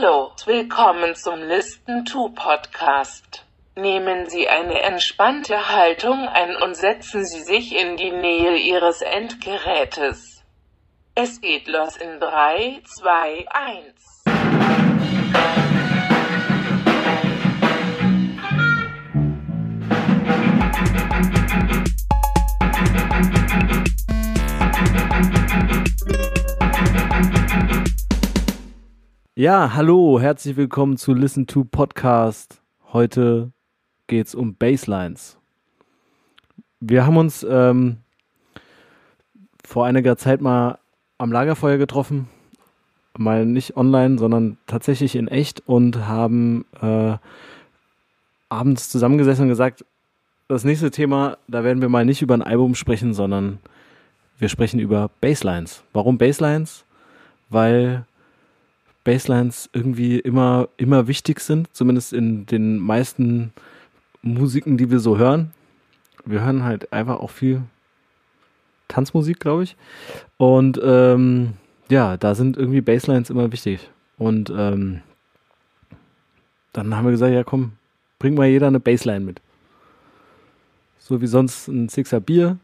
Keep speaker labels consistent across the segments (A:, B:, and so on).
A: Hallo, willkommen zum Listen to Podcast. Nehmen Sie eine entspannte Haltung ein und setzen Sie sich in die Nähe Ihres Endgerätes. Es geht los in 3, 2, 1.
B: Ja, hallo, herzlich willkommen zu Listen to Podcast. Heute geht's um Basslines. Wir haben uns ähm, vor einiger Zeit mal am Lagerfeuer getroffen, mal nicht online, sondern tatsächlich in echt und haben äh, abends zusammengesessen und gesagt, das nächste Thema, da werden wir mal nicht über ein Album sprechen, sondern wir sprechen über Basslines. Warum Basslines? Weil Basslines irgendwie immer, immer wichtig sind, zumindest in den meisten Musiken, die wir so hören. Wir hören halt einfach auch viel Tanzmusik, glaube ich. Und ähm, ja, da sind irgendwie Basslines immer wichtig. Und ähm, dann haben wir gesagt, ja komm, bring mal jeder eine Bassline mit. So wie sonst ein Sixer Bier,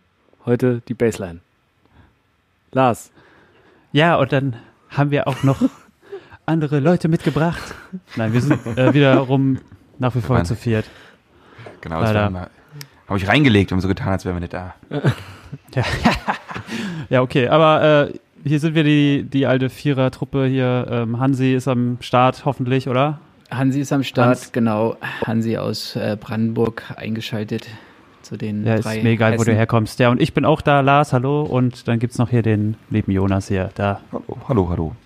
B: heute die Bassline. Lars.
C: Ja, und dann haben wir auch noch andere Leute mitgebracht. Nein, wir sind äh, wiederum nach wie vor
D: Mann.
C: zu viert.
D: Genau, das
C: Leider.
D: war habe ich reingelegt und so getan, als wären wir nicht da.
C: Ja, ja okay, aber äh, hier sind wir die, die alte Vierer-Truppe hier. Ähm, Hansi ist am Start, hoffentlich, oder?
E: Hansi ist am Start,
C: Hans.
E: genau. Hansi aus äh, Brandenburg eingeschaltet zu den
C: Ja, ist
E: drei
C: mir egal, wo du
E: Hessen.
C: herkommst. Ja, und ich bin auch da, Lars, hallo. Und dann gibt's noch hier den lieben Jonas hier. Da.
D: Hallo, hallo, hallo.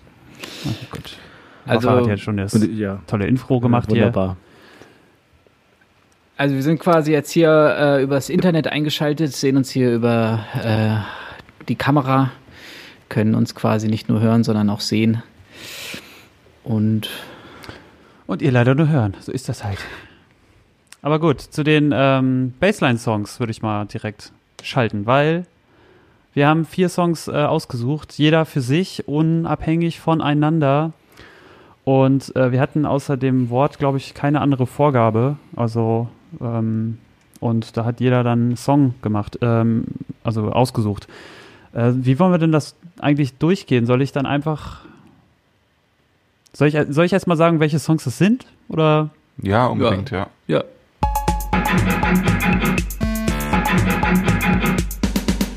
C: Oh, gut.
E: Also-
C: Also, hat jetzt schon das
B: Und, ja,
C: tolle Info gemacht hier.
B: wunderbar.
E: Also wir sind quasi jetzt hier äh, übers Internet eingeschaltet, sehen uns hier über äh, die Kamera, können uns quasi nicht nur hören, sondern auch sehen. Und
C: Und ihr leider nur hören. So ist das halt. Aber gut, zu den ähm, Bassline-Songs würde ich mal direkt schalten, weil wir haben vier Songs äh, ausgesucht, jeder für sich, unabhängig voneinander. Und äh, wir hatten außer dem Wort, glaube ich, keine andere Vorgabe. Also, ähm, und da hat jeder dann einen Song gemacht, ähm, also ausgesucht. Äh, wie wollen wir denn das eigentlich durchgehen? Soll ich dann einfach soll ich, soll ich erst mal sagen, welche Songs es sind? Oder?
D: Ja, unbedingt, ja.
E: ja,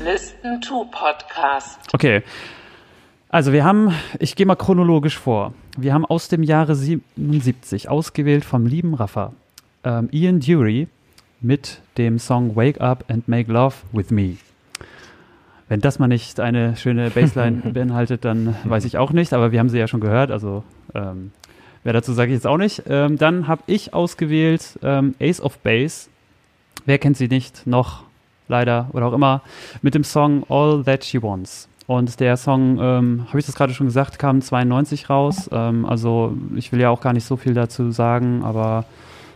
A: Listen to Podcast.
C: Okay. Also wir haben, ich gehe mal chronologisch vor. Wir haben aus dem Jahre 77 ausgewählt vom lieben Raffa ähm, Ian Dury mit dem Song Wake Up and Make Love with Me. Wenn das mal nicht eine schöne Bassline beinhaltet, dann weiß ich auch nicht, aber wir haben sie ja schon gehört, also ähm, wer dazu sage ich jetzt auch nicht. Ähm, dann habe ich ausgewählt ähm, Ace of Base. Wer kennt sie nicht? Noch leider oder auch immer mit dem Song All That She Wants. Und der Song, ähm, habe ich das gerade schon gesagt, kam 92 raus. Ähm, also ich will ja auch gar nicht so viel dazu sagen, aber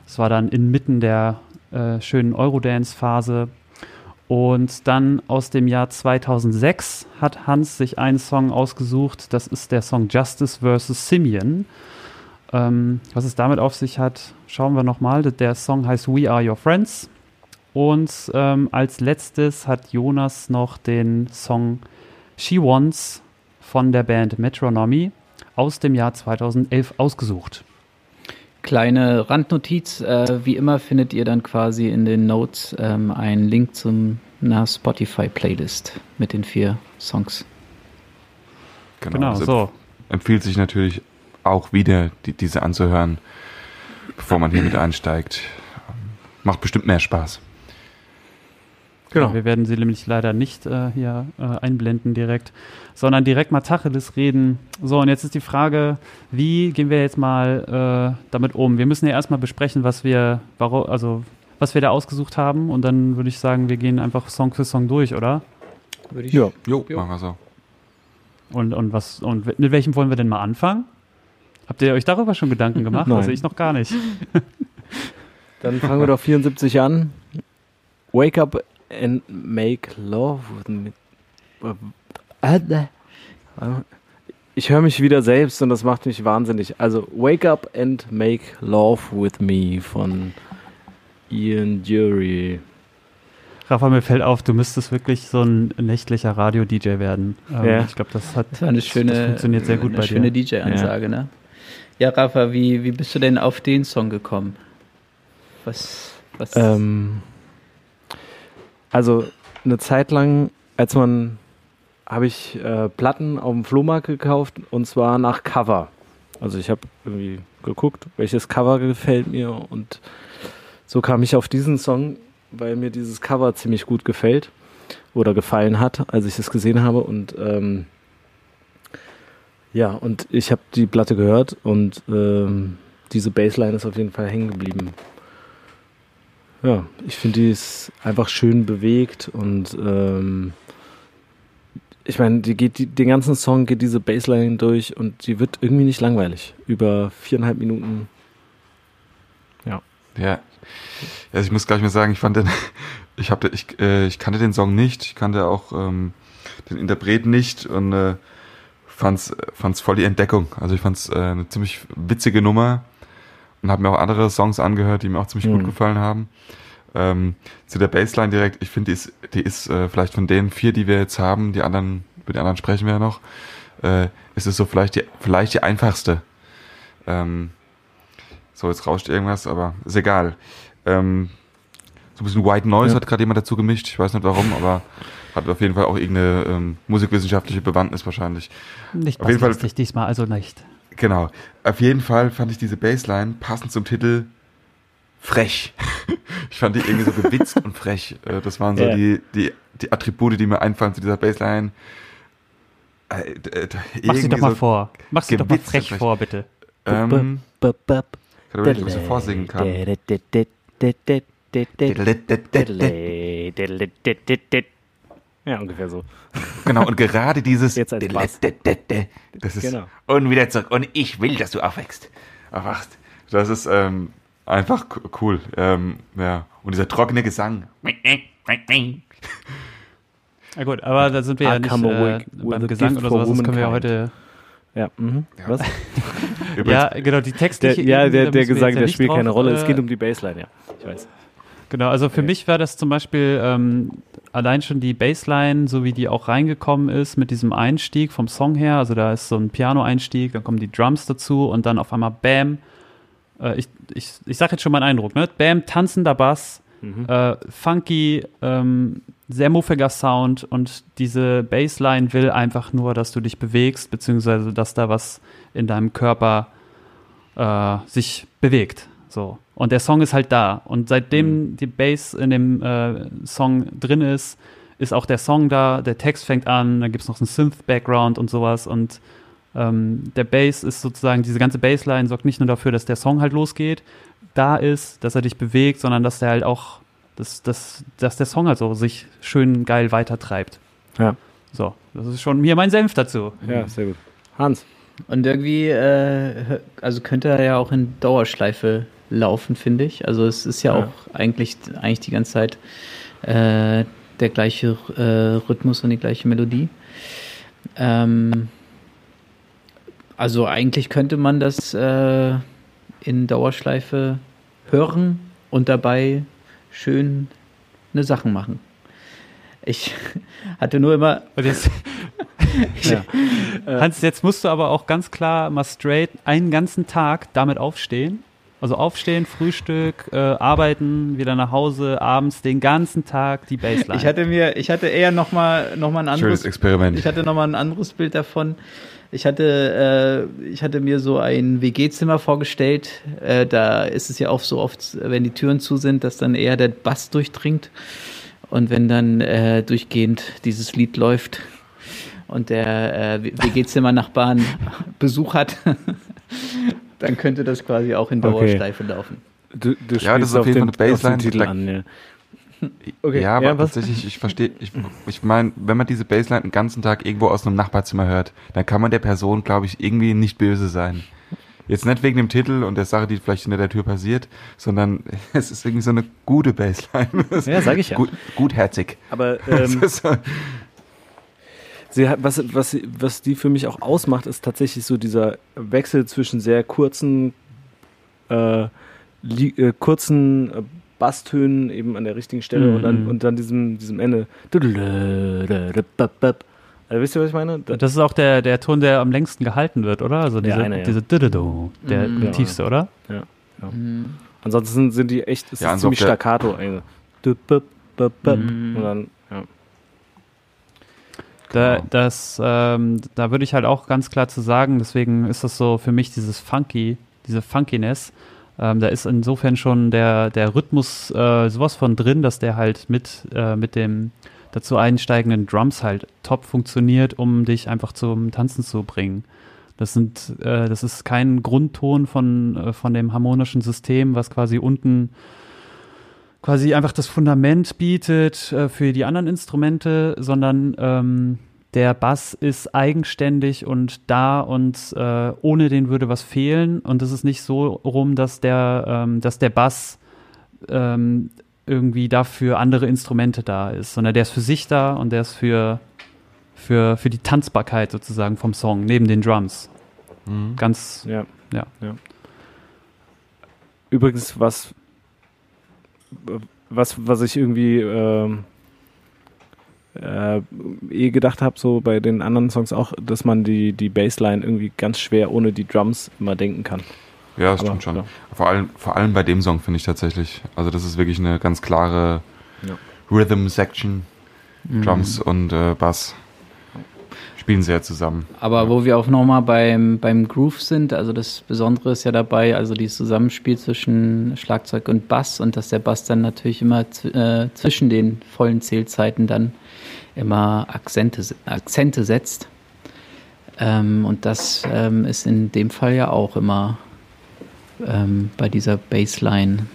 C: es war dann inmitten der äh, schönen Eurodance-Phase. Und dann aus dem Jahr 2006 hat Hans sich einen Song ausgesucht. Das ist der Song Justice vs. Simeon. Ähm, was es damit auf sich hat, schauen wir nochmal. Der Song heißt We Are Your Friends. Und ähm, als letztes hat Jonas noch den Song She Wants von der Band Metronomy aus dem Jahr 2011 ausgesucht.
E: kleine Randnotiz. Äh, wie immer findet ihr dann quasi in den Notes ähm, einen Link zum einer Spotify-Playlist mit den vier Songs.
C: Genau,
D: Also
C: so.
D: Empfiehlt sich natürlich auch wieder, die, diese anzuhören, bevor man hier mit einsteigt. Macht bestimmt mehr Spaß.
B: Genau.
C: Wir werden sie nämlich leider nicht äh, hier äh, einblenden direkt, sondern direkt mal Tacheles reden. So, und jetzt ist die Frage, wie gehen wir jetzt mal äh, damit um? Wir müssen ja erstmal besprechen, was wir, warum, also was wir da ausgesucht haben und dann würde ich sagen, wir gehen einfach Song für Song durch, oder?
E: Würde ich
B: Ja.
D: Jo, machen wir so.
C: Und, und was und mit welchem wollen wir denn mal anfangen? Habt ihr euch darüber schon Gedanken gemacht?
B: Nein.
C: Also ich noch gar nicht.
B: Dann fangen wir doch 74 an. Wake up and make love with me. Äh, ich höre mich wieder selbst und das macht mich wahnsinnig. Also Wake Up and Make Love with Me von Ian Dury.
C: Rafa, mir fällt auf, du müsstest wirklich so ein nächtlicher Radio-DJ werden. Ähm,
B: Ja.
C: Ich glaube, das hat
E: Das war eine schöne,
C: das funktioniert sehr gut
E: eine
C: bei
E: schöne
C: dir.
E: DJ-Ansage, ne? Ja, Rafa, wie, wie bist du denn auf den Song gekommen? Was, was?
B: Ähm, also eine Zeit lang, als man, habe ich äh, Platten auf dem Flohmarkt gekauft und zwar nach Cover. Also ich habe irgendwie geguckt, welches Cover gefällt mir und so kam ich auf diesen Song, weil mir dieses Cover ziemlich gut gefällt oder gefallen hat, als ich es gesehen habe und ähm, ja, und ich habe die Platte gehört und ähm, diese Bassline ist auf jeden Fall hängen geblieben. Ja, ich finde, die ist einfach schön bewegt und ähm, ich meine, die geht die, den ganzen Song geht diese Bassline durch und die wird irgendwie nicht langweilig. Über viereinhalb Minuten.
D: Ja. Also ich muss gleich mal sagen, ich fand den, ich habe, ich, äh, ich kannte den Song nicht, ich kannte auch ähm, den Interpreten nicht und äh, fand's, fand's voll die Entdeckung. Also ich fand's äh, eine ziemlich witzige Nummer und habe mir auch andere Songs angehört, die mir auch ziemlich
B: Mhm.
D: gut gefallen haben. Ähm, zu der Bassline direkt, ich finde, die ist, die ist äh, vielleicht von den vier, die wir jetzt haben, die anderen, mit den anderen sprechen wir ja noch, äh, ist es so vielleicht die, vielleicht die einfachste. Ähm, so, jetzt rauscht irgendwas, aber ist egal. Ähm, so ein bisschen White Noise
B: Ja.
D: hat gerade jemand dazu gemischt, ich weiß nicht warum, aber hat auf jeden Fall auch irgendeine ähm, musikwissenschaftliche Bewandtnis wahrscheinlich.
C: Nicht
D: Auf jeden Fall-
C: diesmal, also nicht.
D: Genau. Auf jeden Fall fand ich diese Bassline passend zum Titel frech. ich fand die irgendwie so gewitzt und frech. Äh, Das waren so
B: Ja.
D: die, die, die Attribute, die mir einfallen zu dieser Bassline. Äh, äh,
C: Mach sie doch mal
D: so,
C: vor. Mach sie doch mal frech
D: frech.
C: vor, bitte.
D: Ähm, ich kann überlegen, ob ich so vorsingen kann.
B: Ja, ungefähr so.
D: Genau, und gerade dieses
B: Jetzt als Bass.
D: das ist
B: Genau.
D: und wieder zurück und ich will, dass du aufwächst. Aufwachst. Das ist ähm, einfach co- cool. Ähm, ja. Und dieser trockene Gesang.
C: Ja gut, aber da sind wir
B: I
C: ja nicht
B: come
C: äh, beim Gesang oder sowas, das können wir ja heute...
B: Ja, mhm. was?
D: Übrigens,
C: Ja, genau, die
B: Der,
C: textliche
B: ja, der, der Gesang,
C: ja
B: der
C: nicht
B: spielt keine
C: drauf,
B: Rolle. Es
C: äh,
B: geht um die Bassline, ja. Ich weiß.
C: Genau, also für mich war das zum Beispiel ähm, allein schon die Bassline, so wie die auch reingekommen ist mit diesem Einstieg vom Song her. Also da ist so ein Piano-Einstieg, dann kommen die Drums dazu und dann auf einmal Bam. Äh, ich ich, ich sag jetzt schon meinen Eindruck, ne? Bam, tanzender Bass, äh, funky, ähm, sehr muffiger Sound und diese Bassline will einfach nur, dass du dich bewegst, beziehungsweise dass da was in deinem Körper äh, sich bewegt. So. Und der Song ist halt da. Und seitdem die Bass in dem äh, Song drin ist, ist auch der Song da, der Text fängt an, dann gibt es noch einen Synth-Background und sowas. Und ähm, der Bass ist sozusagen, diese ganze Bassline sorgt nicht nur dafür, dass der Song halt losgeht, da ist, dass er dich bewegt, sondern dass der halt auch, dass, dass, dass der Song halt so sich schön geil weitertreibt.
B: Ja.
C: So, das ist schon hier mein Senf dazu.
B: Ja, sehr gut. Hans.
E: Und irgendwie, äh, also könnte er ja auch in Dauerschleife laufen, finde ich. Also es ist ja,
B: Ja.
E: auch eigentlich, eigentlich die ganze Zeit äh, der gleiche äh, Rhythmus und die gleiche Melodie. Ähm, also eigentlich könnte man das äh, in Dauerschleife hören und dabei schön eine Sachen machen. Ich hatte nur immer,
C: jetzt,
B: Ja.
C: Hans, jetzt musst du aber auch ganz klar mal straight einen ganzen Tag damit aufstehen. Also aufstehen, Frühstück, äh, arbeiten, wieder nach Hause, abends den ganzen Tag die Baseline.
E: ich hatte mir, ich hatte eher noch mal, noch mal ein
D: schönes
E: anderes
D: Experiment.
E: Ich hatte nochmal ein anderes Bild davon. Ich hatte, äh, ich hatte mir so ein WG-Zimmer vorgestellt. Äh, da ist es ja auch so oft, wenn die Türen zu sind, dass dann eher der Bass durchdringt. Und wenn dann äh, durchgehend dieses Lied läuft und der äh, WG-Zimmer-Nachbarn Besuch hat, dann könnte das quasi auch in
B: Okay.
E: Dauerschleife laufen.
B: Du, du
D: Ja, das ist auf jeden
B: den,
D: Fall eine
B: den Titel
D: like-
B: an. Ja. Okay,
D: ja, aber
B: ja, was?
D: tatsächlich, ich verstehe, ich, ich meine, wenn man diese Bassline den ganzen Tag irgendwo aus einem Nachbarzimmer hört, dann kann man der Person, glaube ich, irgendwie nicht böse sein. Jetzt nicht wegen dem Titel und der Sache, die vielleicht hinter der Tür passiert, sondern es ist irgendwie so eine gute Bassline.
B: Ja, sag ich ja.
D: Gut, gutherzig.
B: Aber ähm,
D: so-
B: sie hat, was, was, was die für mich auch ausmacht, ist tatsächlich so dieser Wechsel zwischen sehr kurzen, äh, li, äh, kurzen äh, Basstönen eben an der richtigen Stelle
C: Mhm.
B: und dann, und dann diesem, diesem Ende. Also, wisst ihr, was ich meine? Da-
C: Das ist auch der, der Ton, der am längsten gehalten wird, oder? Also
B: Der
C: diese,
B: eine, ja.
C: diese Didido, der
E: Mhm.
C: der tiefste, oder?
E: Mhm.
B: Ansonsten sind die echt, es
D: Ja,
B: ist
D: und
B: ziemlich
D: der-
B: staccato. eigentlich. Und
E: Mhm.
B: dann, ja.
C: Da,
D: Genau.
C: das, ähm, da würde ich halt auch ganz klar zu sagen, deswegen ist das so für mich dieses Funky, diese Funkiness. Ähm, da ist insofern schon der, der Rhythmus äh, sowas von drin, dass der halt mit, äh, mit dem dazu einsteigenden Drums halt top funktioniert, um dich einfach zum Tanzen zu bringen. Das sind, äh, das ist kein Grundton von, äh, von dem harmonischen System, was quasi unten quasi einfach das Fundament bietet äh, für die anderen Instrumente, sondern ähm, der Bass ist eigenständig und da und äh, ohne den würde was fehlen. Und es ist nicht so rum, dass der, ähm, dass der Bass ähm, irgendwie dafür andere Instrumente da ist, sondern der ist für sich da und der ist für, für, für die Tanzbarkeit sozusagen vom Song, neben den Drums.
D: Mhm.
C: Ganz,
B: Ja.
C: Ja.
B: Übrigens, was, was, was ich irgendwie ähm, äh, eh gedacht habe, so bei den anderen Songs auch, dass man die, die Bassline irgendwie ganz schwer ohne die Drums immer denken kann.
D: Ja, das
B: Aber,
D: stimmt schon.
B: ja.
D: Vor allem, vor allem bei dem Song finde ich tatsächlich. Also das ist wirklich eine ganz klare
B: Ja.
D: Rhythm Section.
E: Mhm.
D: Drums und äh, Bass spielen sehr zusammen.
E: Aber wo wir auch nochmal beim, beim Groove sind, also das Besondere ist ja dabei, also dieses Zusammenspiel zwischen Schlagzeug und Bass und dass der Bass dann natürlich immer äh, zwischen den vollen Zählzeiten dann immer Akzente, Akzente setzt. Ähm, und das ähm, ist in dem Fall ja auch immer ähm, bei dieser Bassline.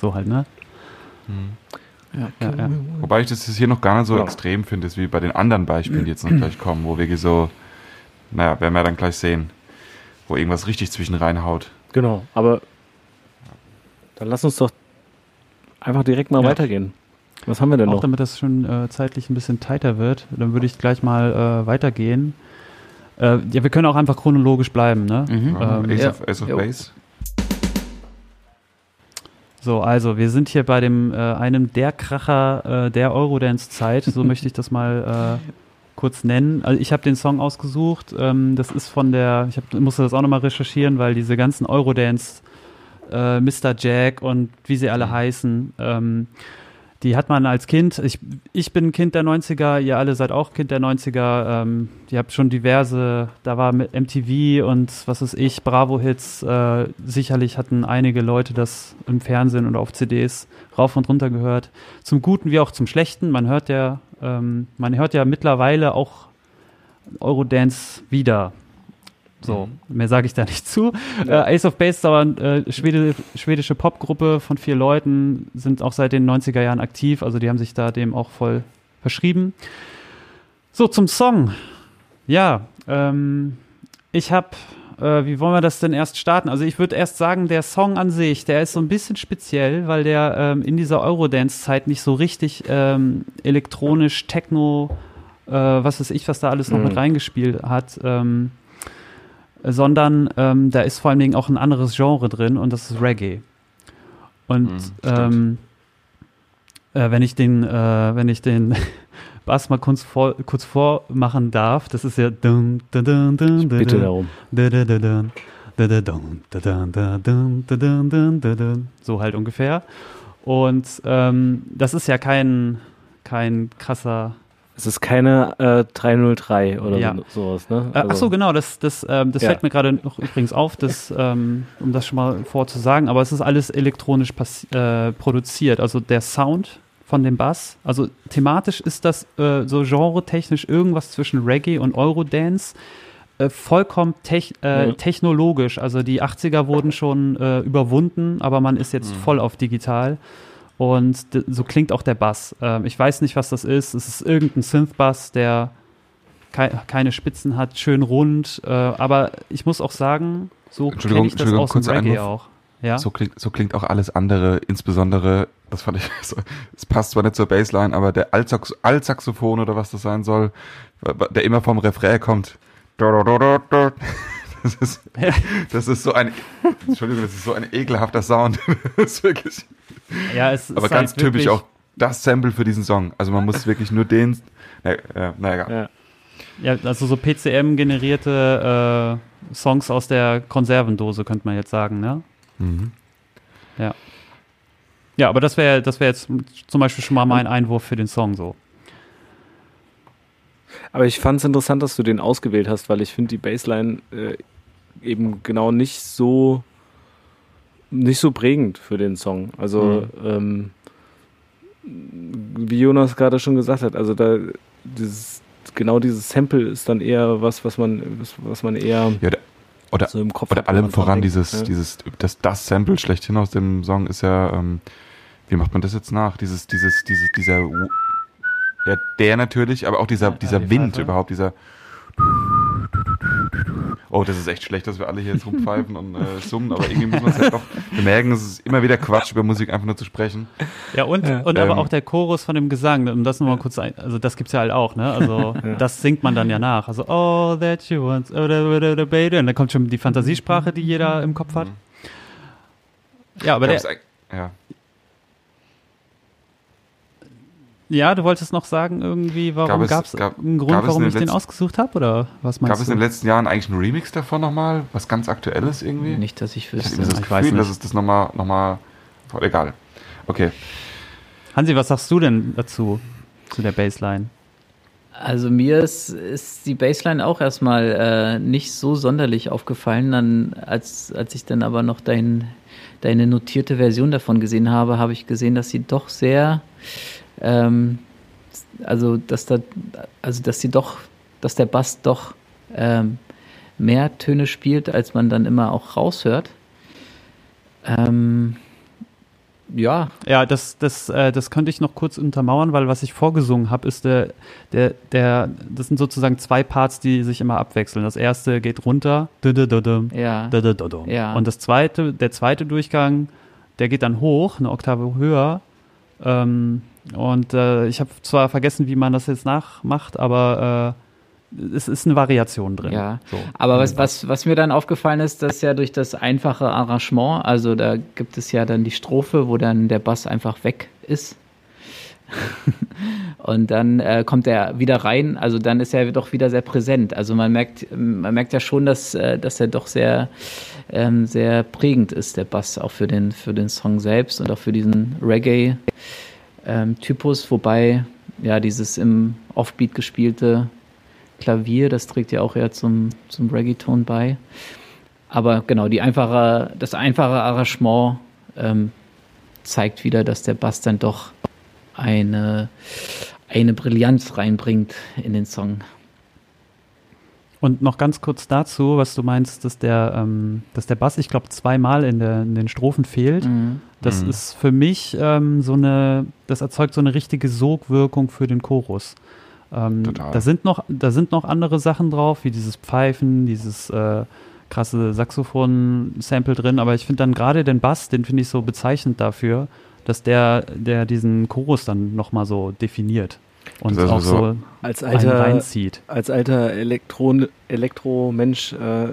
C: So halt, ne?
E: Ja.
C: Ja, ja.
D: Wobei ich das hier noch gar nicht so
B: Ja.
D: extrem finde, ist wie bei den anderen Beispielen, die jetzt noch gleich kommen, wo wirklich so, naja, werden wir dann gleich sehen, wo irgendwas richtig zwischen reinhaut.
B: Genau, aber dann lass uns doch einfach direkt mal
C: Ja.
B: weitergehen. Was haben wir denn
C: Auch
B: noch?
C: damit das schon äh, zeitlich ein bisschen tighter wird, dann würde ich gleich mal äh, weitergehen. Äh, ja, wir können auch einfach chronologisch bleiben, ne?
E: Mhm.
D: Ähm, Ace,
E: ja.
D: of, Ace of. Base.
C: So, also wir sind hier bei dem äh, einem der Kracher äh, der Eurodance-Zeit, so möchte ich das mal äh, kurz nennen. Also ich habe den Song ausgesucht. Ähm, das ist von der, ich hab, musste das auch nochmal recherchieren, weil diese ganzen Eurodance, äh, Mr. Jack und wie sie alle heißen, ähm, die hat man als Kind, ich, ich bin Kind der 90er, ihr alle seid auch Kind der 90er, ähm, ihr habt schon diverse, da war mit MTV und was weiß ich, Bravo-Hits, äh, sicherlich hatten einige Leute das im Fernsehen oder auf CDs rauf und runter gehört. Zum Guten wie auch zum Schlechten, man hört ja, ähm, man hört ja mittlerweile auch Eurodance wieder. So, mehr sage ich da nicht zu. Äh, Ace of Base ist aber eine äh, Schwede, schwedische Popgruppe von vier Leuten, sind auch seit den 90er Jahren aktiv, also die haben sich da dem auch voll verschrieben. So, zum Song. Ja, ähm, ich habe, äh, wie wollen wir das denn erst starten? Also ich würde erst sagen, der Song an sich, der ist so ein bisschen speziell, weil der ähm, in dieser Eurodance-Zeit nicht so richtig ähm, elektronisch, Techno, äh, was weiß ich, was da alles noch
B: Mhm.
C: mit reingespielt hat. Ähm, sondern ähm, da ist vor allen Dingen auch ein anderes Genre drin und das ist Reggae. Und
D: mhm,
C: ähm, äh, wenn ich den, äh, wenn ich den Bass mal kurz, vor, kurz vormachen darf, das ist ja. Dun, dun, dun, dun,
B: ich bitte darum.
C: So halt ungefähr. Und ähm, das ist ja kein, kein krasser
B: es ist keine äh, 303 oder
C: Ja.
B: so, sowas, ne?
C: Äh, ach so, genau, das, das, ähm, das
B: Ja.
C: fällt mir gerade noch übrigens auf, das, ähm, um das schon mal vorzusagen, aber es ist alles elektronisch äh, produziert. Also der Sound von dem Bass, also thematisch ist das äh, so genre-technisch irgendwas zwischen Reggae und Eurodance. Äh, vollkommen tech,
B: Mhm.
C: technologisch. Also die 80er wurden schon überwunden, aber man ist jetzt voll auf digital. Und so klingt auch der Bass. Ähm, ich weiß nicht, was das ist. Es ist irgendein Synth-Bass, der kei keine Spitzen hat, schön rund. Äh, aber ich muss auch sagen, so kenne ich das aus dem Reggae auch. Ja?
D: So, klingt, so klingt auch alles andere, insbesondere das fand ich, so, es passt zwar nicht zur Bassline, aber der Altsax Altsaxophon oder was das sein soll, der immer vom Refrain kommt. Das ist, das ist so ein, Entschuldigung, das ist so ein ekelhafter Sound. Das ist wirklich,
C: Ja, es
D: aber
C: ist
D: ganz
C: halt
D: typisch auch das Sample für diesen Song. Also man muss wirklich nur den, na, äh, naja,
B: Ja.
C: Ja, also so PCM-generierte äh, Songs aus der Konservendose, könnte man jetzt sagen, ne?
D: mhm.
C: Ja, aber das wäre das wäre jetzt zum Beispiel schon mal mein Einwurf für den Song so.
B: Aber ich fand es interessant, dass du den ausgewählt hast, weil ich finde die Bassline äh, eben genau nicht so nicht so prägend für den Song. Also ähm, wie Jonas gerade schon gesagt hat, also da dieses genau dieses Sample ist dann eher was, was man was, man eher
D: ja, der, oder,
B: so im Kopf
D: oder allem voran
B: denkt.
D: dieses,
B: Ja.
D: dieses, das, das Sample schlechthin aus dem Song ist ja, ähm, wie macht man das jetzt nach? Dieses, dieses, dieses, dieser, ja, der natürlich, aber auch dieser, dieser
C: die
D: Wind
C: Pfeife.
D: überhaupt, dieser, oh, das ist echt schlecht, dass wir alle hier jetzt rumpfeifen und äh, summen, aber irgendwie muss man es halt doch bemerken, es ist immer wieder Quatsch, über Musik einfach nur zu sprechen.
C: Ja, und,
B: Ja.
C: und aber
D: Ähm.
C: auch der Chorus von dem Gesang, um das nochmal kurz ein, also das gibt's ja halt auch, ne? Also das singt man dann ja nach. Also, oh, that you want, oh, da, da, da, baby. Und dann kommt schon die Fantasiesprache, die jeder im Kopf hat. Ja, aber der,
D: ja.
C: Ja, du wolltest noch sagen irgendwie, warum
D: Gab es- gab-
C: einen Grund,
D: gab es
C: warum ich den ausgesucht habe oder was meinst
D: Gab es
C: du?
D: in den letzten Jahren eigentlich einen Remix davon nochmal? Was ganz Aktuelles irgendwie?
E: Nicht, dass ich
D: Ich habe
E: wüsste.
D: irgendwie so das
C: Ich
D: Gefühl, dass
C: nicht.
D: es das nochmal, nochmal, voll egal. Okay.
C: Hansi, was sagst du denn dazu, zu der Bassline?
E: Also mir ist, ist die Bassline auch erstmal äh, nicht so sonderlich aufgefallen. Dann, als, als ich dann aber noch dein, deine notierte Version davon gesehen habe, habe ich gesehen, dass sie doch sehr, ähm, also dass da, also dass sie doch, dass der Bass doch ähm, mehr Töne spielt, als man dann immer auch raushört. Ähm, ja,
C: Ja, das, das, äh, das könnte ich noch kurz untermauern, weil was ich vorgesungen habe, ist der, der, der, das sind sozusagen zwei Parts, die sich immer abwechseln. Das erste geht runter.
E: Ja.
C: und das zweite, der zweite Durchgang, der geht dann hoch, eine Oktave höher. Ähm, und äh, ich habe zwar vergessen, wie man das jetzt nachmacht, aber äh, es ist eine Variation drin.
E: Ja.
C: So.
E: Aber was, was, was mir dann aufgefallen ist, dass ja durch das einfache Arrangement, also da gibt es ja dann die Strophe, wo dann der Bass einfach weg ist. Und dann äh, kommt er wieder rein, also dann ist er doch wieder sehr präsent. Also man merkt, man merkt ja schon, dass, äh, dass er doch sehr, ähm, sehr prägend ist, der Bass, auch für den, für den Song selbst und auch für diesen Reggae-Typus, wobei ja dieses im Offbeat gespielte Klavier, das trägt ja auch eher zum, zum Reggaeton bei. Aber genau, die einfache, das einfache Arrangement ähm, zeigt wieder, dass der Bass dann doch eine, eine Brillanz reinbringt in den Song.
C: Und noch ganz kurz dazu, was du meinst, dass der, ähm, dass der Bass, ich glaube, zweimal in, der, in den Strophen fehlt. Das
D: Mhm.
C: ist für mich ähm, so eine, das erzeugt so eine richtige Sogwirkung für den Chorus. Ähm,
D: Total.
C: Da sind noch, da sind noch andere Sachen drauf, wie dieses Pfeifen, dieses äh, krasse Saxophon-Sample drin, aber ich finde dann gerade den Bass, den finde ich so bezeichnend dafür, dass der, der diesen Chorus dann nochmal so definiert und
D: Das
C: auch
D: also
C: so
B: Als
C: einen
B: alter,
C: reinzieht.
B: als alter Elektron Elektromensch äh,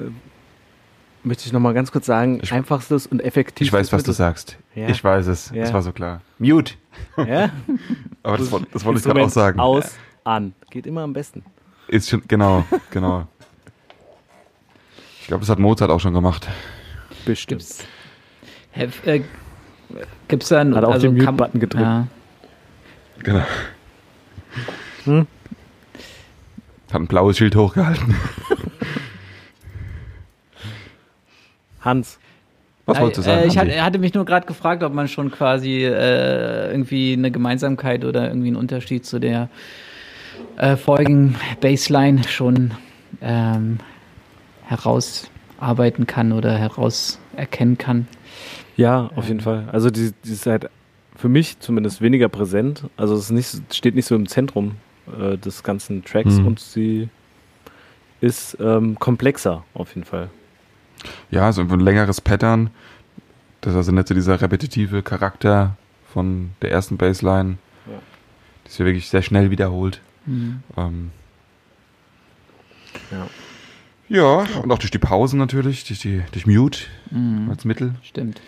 B: möchte ich noch mal ganz kurz sagen,
D: Ich-
B: einfachstes und effektivstes.
D: Ich weiß, was du sagst.
B: Ja.
D: Ich weiß es.
B: Ja.
D: Das war so klar. Mute.
B: Ja?
D: Aber das, das wollte ich gerade auch sagen.
B: Aus, an. Geht immer am besten.
D: Ist schon, genau, genau. Ich glaube, das hat Mozart auch schon gemacht.
B: Bestimmt.
E: Gibt's, Hä, äh, gibt's dann
B: Hat auch
E: also
B: den
E: kann-
B: Mute-Button gedrückt.
E: Ja,
D: Genau.
B: Hm?
D: Hat ein blaues Schild hochgehalten.
B: Hans.
D: Was
E: Äh,
D: wolltest du sagen?
E: Äh, ich
D: Andi?
E: hatte, hatte mich nur gerade gefragt, ob man schon quasi äh, irgendwie eine Gemeinsamkeit oder irgendwie einen Unterschied zu der äh, vorigen Baseline schon ähm, herausarbeiten kann oder herauserkennen kann.
B: Ja, auf jeden Fall. Also die, die ist halt für mich zumindest weniger präsent. Also es ist nicht, steht nicht so im Zentrum äh, des ganzen Tracks
D: Mhm.
B: und sie ist ähm, komplexer auf jeden Fall.
D: Ja, so ein längeres Pattern. Das ist also nicht so dieser repetitive Charakter von der ersten Bassline.
B: Ja.
D: Die ist ja wirklich sehr schnell wiederholt.
E: Mhm.
D: Ähm,
B: Ja.
D: ja, und auch durch die Pausen natürlich, durch, die, durch Mute
E: Mhm.
D: als Mittel.
E: Stimmt.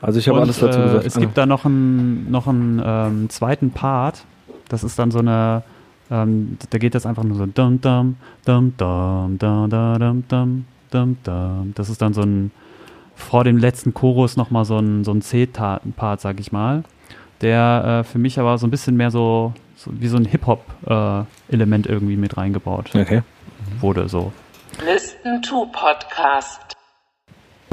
B: Also ich habe alles dazu
C: äh,
B: gesagt.
C: Es gibt da noch einen, noch einen ähm, zweiten Part. Das ist dann so eine, ähm, da geht das einfach nur so dum dum dum dum dum dum dum dum dum dum. Das ist dann so ein vor dem letzten Chorus nochmal so ein, so ein C-Part, sag ich mal. Der äh, für mich aber so ein bisschen mehr so, so wie so ein Hip-Hop-Element irgendwie mit reingebaut
B: okay.
C: wurde. So.
A: Listen to Podcast.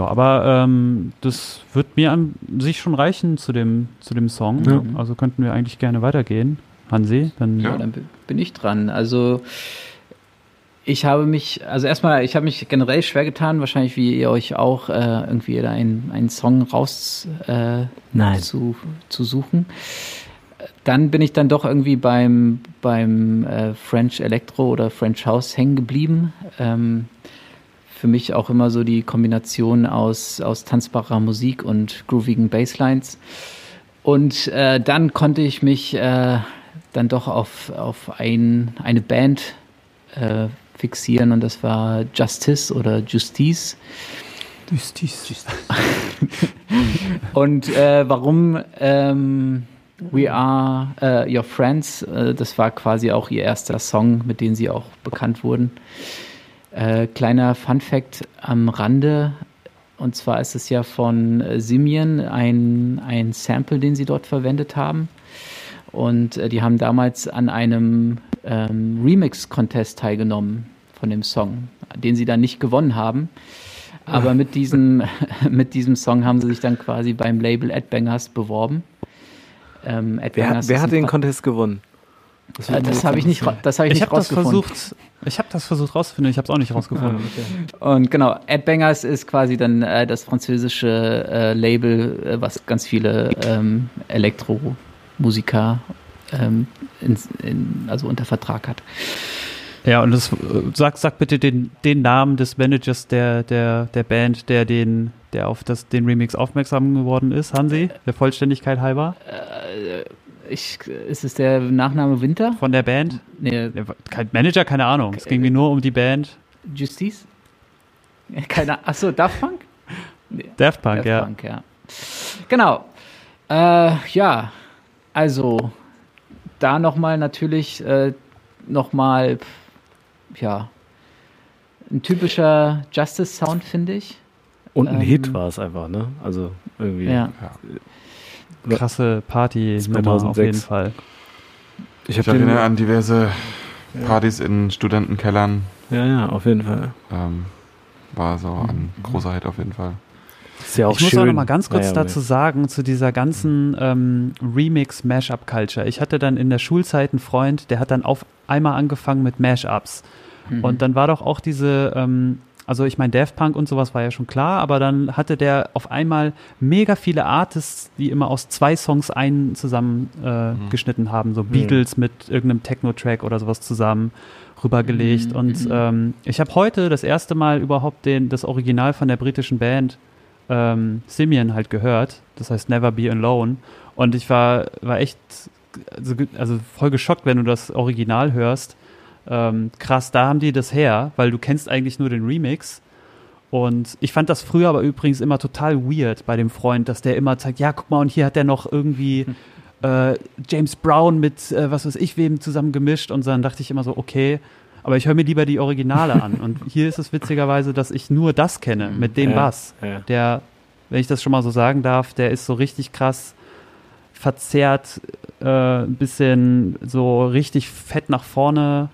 C: Ja, aber ähm, das wird mir an sich schon reichen zu dem, zu dem Song.
B: Ja.
C: Also könnten wir eigentlich gerne weitergehen. Hansi, dann
D: Ja.
E: Ja, dann bin ich dran. Also ich habe mich, also erstmal, ich habe mich generell schwer getan, wahrscheinlich wie ihr euch auch, äh, irgendwie da einen, einen Song raus äh,
B: Nein.
E: Zu, zu suchen. Dann bin ich dann doch irgendwie beim, beim äh, French Electro oder French House hängen geblieben. Ähm, für mich auch immer so die Kombination aus, aus tanzbarer Musik und groovigen Basslines. Und äh, dann konnte ich mich äh, dann doch auf, auf ein, eine Band äh, fixieren und das war Justice oder Justice. Und äh, warum ähm, We Are äh, Your Friends, äh, das war quasi auch ihr erster Song, mit dem sie auch bekannt wurden. Äh, kleiner Fun Fact am Rande, und zwar ist es ja von äh, Simian ein, ein Sample, den sie dort verwendet haben. Und äh, die haben damals an einem ähm, Remix-Contest teilgenommen von dem Song, den sie dann nicht gewonnen haben. Aber mit diesem, mit diesem Song haben sie sich dann quasi beim Label Adbangers beworben. Ähm,
B: Wer,
E: Adbangers
B: wer
E: ist
B: hat den Contest gewonnen?
E: Äh, Das habe ich nicht, das habe ich
C: ich
E: nicht
C: habe das
E: rausgefunden.
C: versucht, ich habe das versucht rauszufinden, ich habe es auch nicht rausgefunden.
E: Und genau, Adbangers ist quasi dann äh, das französische äh, Label, äh, was ganz viele ähm, Elektromusiker ähm, in, in, also unter Vertrag hat.
C: Ja, und das, äh, sag, sag bitte den, den Namen des Managers der, der, der Band, der den, der auf das, den Remix aufmerksam geworden ist, Hansi, der Vollständigkeit halber,
E: Ich, ist es der Nachname Winter?
C: von der Band.
E: Nee,
C: Kein Manager, keine Ahnung. Es ging mir nur um die Band.
E: Justice? Keine Achso, Daft Punk? Nee.
C: Daft Punk,
E: Daft
C: ja.
E: Punk, ja. Genau. Äh, ja, also da nochmal natürlich äh, nochmal, ja, ein typischer Justice-Sound, finde ich.
B: Und ein
E: Ähm,
B: Hit war es einfach, ne? Also irgendwie.
E: Ja.
C: Krasse Party auf
B: 2006.
C: jeden Fall.
B: Ich
D: Ich erinnere an diverse Partys in Studentenkellern.
B: Ja, ja, auf jeden Fall.
D: Ähm, war so ein großer Hit auf jeden Fall.
B: Ist ja auch
C: ich muss
B: schön.
C: auch noch mal ganz kurz
B: Naja,
C: dazu sagen, zu dieser ganzen ähm, Remix-Mashup-Culture. Ich hatte dann in der Schulzeit einen Freund, der hat dann auf einmal angefangen mit Mashups.
E: Mhm.
C: Und dann war doch auch diese, ähm, also ich meine, Daft Punk und sowas war ja schon klar, aber dann hatte der auf einmal mega viele Artists, die immer aus zwei Songs einen zusammen äh, geschnitten haben. So Beatles mit irgendeinem Techno-Track oder sowas zusammen rübergelegt.
E: Mhm,
C: Und
E: mhm.
C: ähm, ich habe heute das erste Mal überhaupt den, das Original von der britischen Band ähm, Simeon halt gehört. Das heißt Never Be Alone. Und ich war, war echt also, also voll geschockt, wenn du das Original hörst. Ähm, krass, da haben die das her, weil du kennst eigentlich nur den Remix. Und ich fand das früher aber übrigens immer total weird bei dem Freund, dass der immer zeigt, ja, guck mal, und hier hat der noch irgendwie äh, James Brown mit äh, was weiß ich wem zusammen gemischt. Und dann dachte ich immer so, okay, aber ich höre mir lieber die Originale an. Und hier ist es witzigerweise, dass ich nur das kenne, mit dem
B: Ja,
C: Bass.
B: ja.
C: Der, wenn ich das schon mal so sagen darf, der ist so richtig krass verzerrt, äh, ein bisschen so richtig fett nach vorne.